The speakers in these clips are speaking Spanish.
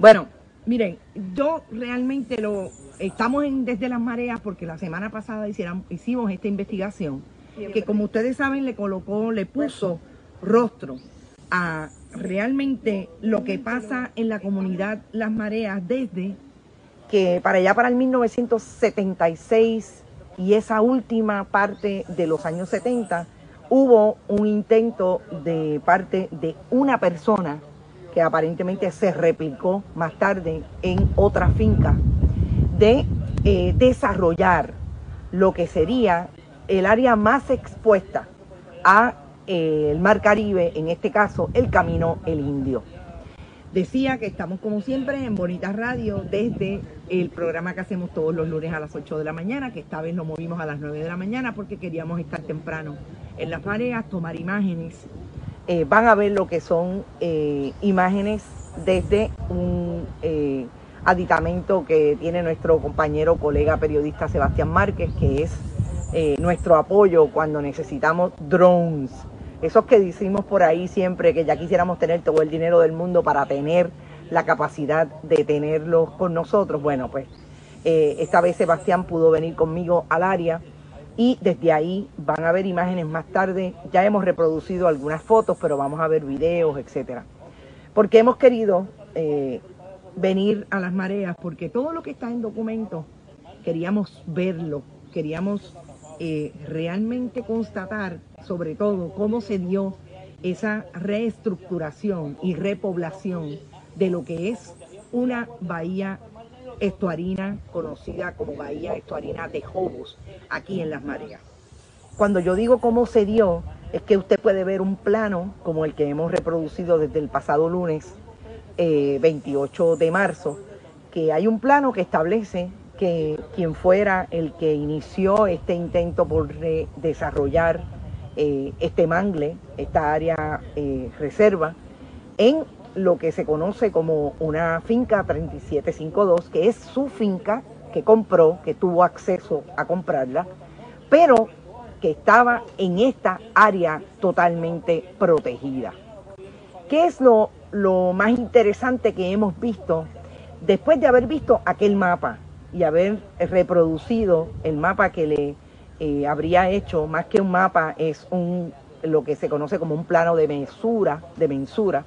Bueno, miren, yo realmente lo estamos en, desde las mareas porque la semana pasada hicieron, hicimos esta investigación que como ustedes saben le colocó, le puso rostro a realmente lo que pasa en la comunidad Las Mareas desde que para allá para el 1976 y esa última parte de los años 70 hubo un intento de parte de una persona que aparentemente se replicó más tarde en otra finca, de eh, desarrollar lo que sería el área más expuesta a eh, el Mar Caribe, en este caso el Camino El Indio. Decía que estamos como siempre en Bonita Radio desde el programa que hacemos todos los lunes a las 8 de la mañana, que esta vez lo movimos a las 9 de la mañana porque queríamos estar temprano en las mareas, tomar imágenes eh, van a ver lo que son eh, imágenes desde un eh, aditamento que tiene nuestro compañero, colega periodista Sebastián Márquez, que es nuestro apoyo cuando necesitamos drones. Esos que decimos por ahí siempre que ya quisiéramos tener todo el dinero del mundo para tener la capacidad de tenerlos con nosotros. Bueno, pues esta vez Sebastián pudo venir conmigo al área y desde ahí van a ver imágenes más tarde. Ya hemos reproducido algunas fotos, pero vamos a ver videos, etcétera. Porque hemos querido eh, venir a las mareas, porque todo lo que está en documento queríamos verlo, queríamos eh, realmente constatar, sobre todo, cómo se dio esa reestructuración y repoblación de lo que es una bahía estuarina conocida como Bahía Estuarina de Jobos, aquí en Las Mareas. Cuando yo digo cómo se dio, es que usted puede ver un plano como el que hemos reproducido desde el pasado lunes 28 eh, de marzo, que hay un plano que establece que quien fuera el que inició este intento por desarrollar eh, este mangle, esta área eh, reserva, en lo que se conoce como una finca 3752, que es su finca que compró, que tuvo acceso a comprarla, pero que estaba en esta área totalmente protegida. ¿Qué es lo, lo más interesante que hemos visto después de haber visto aquel mapa y haber reproducido el mapa que le eh, habría hecho, más que un mapa, es un, lo que se conoce como un plano de mensura, de mensura,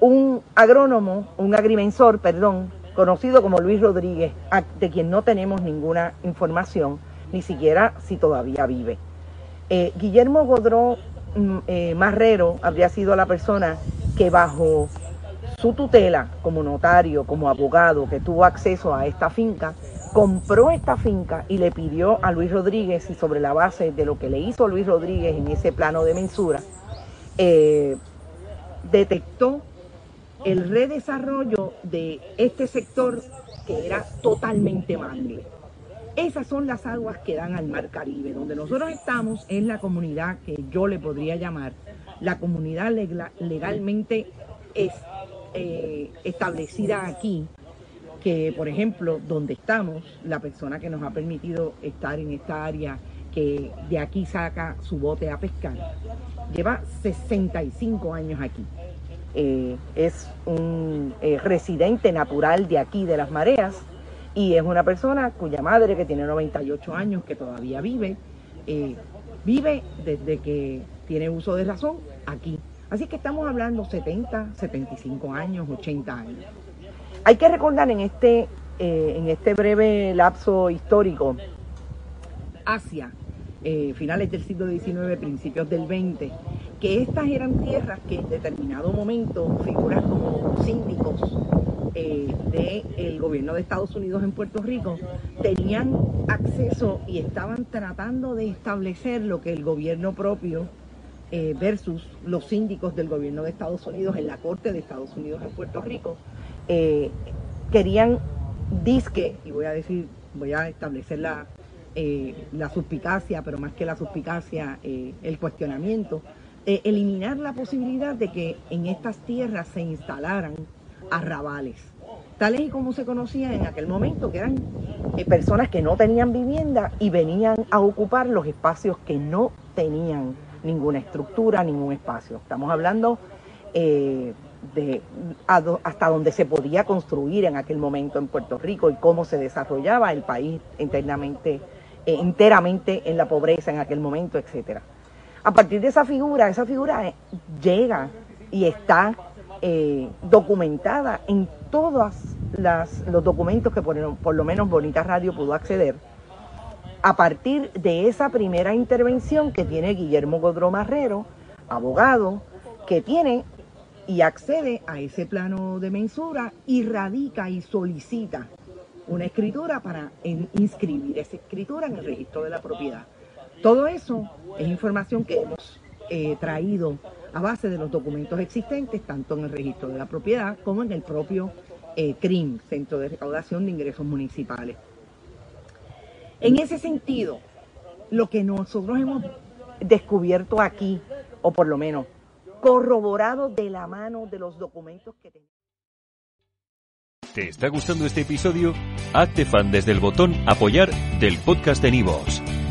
un agrónomo, un agrimensor, perdón, conocido como Luis Rodríguez, de quien no tenemos ninguna información, ni siquiera si todavía vive. Eh, Guillermo Godró mm, eh, Marrero habría sido la persona que bajo su tutela como notario, como abogado, que tuvo acceso a esta finca, compró esta finca y le pidió a Luis Rodríguez, y sobre la base de lo que le hizo Luis Rodríguez en ese plano de mensura, eh, detectó el redesarrollo de este sector que era totalmente mangle. Esas son las aguas que dan al Mar Caribe. Donde nosotros estamos es la comunidad que yo le podría llamar la comunidad legalmente es, eh, establecida aquí, que por ejemplo donde estamos, la persona que nos ha permitido estar en esta área, que de aquí saca su bote a pescar, lleva 65 años aquí. Eh, es un eh, residente natural de aquí, de las mareas, y es una persona cuya madre, que tiene 98 años, que todavía vive, eh, vive desde que tiene uso de razón aquí. Así que estamos hablando 70, 75 años, 80 años. Hay que recordar en este, en este breve lapso histórico, Asia, finales del siglo XIX, principios del XX, que estas eran tierras que en determinado momento figuras como síndicos eh, del gobierno de Estados Unidos en Puerto Rico tenían acceso y estaban tratando de establecer lo que el gobierno propio eh, versus los síndicos del gobierno de Estados Unidos en la Corte de Estados Unidos en Puerto Rico, eh, querían disque, y voy a decir, voy a establecer la, la suspicacia, pero más que la suspicacia, el cuestionamiento, eliminar la posibilidad de que en estas tierras se instalaran arrabales, tales y como se conocían en aquel momento, que eran personas que no tenían vivienda y venían a ocupar los espacios que no tenían ninguna estructura, ningún espacio. Estamos hablando eh, de hasta donde se podía construir en aquel momento en Puerto Rico y cómo se desarrollaba el país internamente, eh, enteramente en la pobreza en aquel momento, etcétera. A partir de esa figura, esa figura eh, llega y está documentada en todos los documentos que por, por lo menos Bonita Radio pudo acceder a partir de esa primera intervención que tiene Guillermo Godró Marrero, abogado, que tiene y accede a ese plano de mensura y radica y solicita una escritura para inscribir esa escritura en el registro de la propiedad. Todo eso es información que hemos eh, traído a base de los documentos existentes, tanto en el registro de la propiedad como en el propio eh, CRIM, Centro de Recaudación de Ingresos Municipales. En ese sentido, lo que nosotros hemos descubierto aquí, o por lo menos corroborado de la mano de los documentos que tenemos. ¿Te está gustando este episodio? Hazte fan desde el botón apoyar del podcast de Nivos.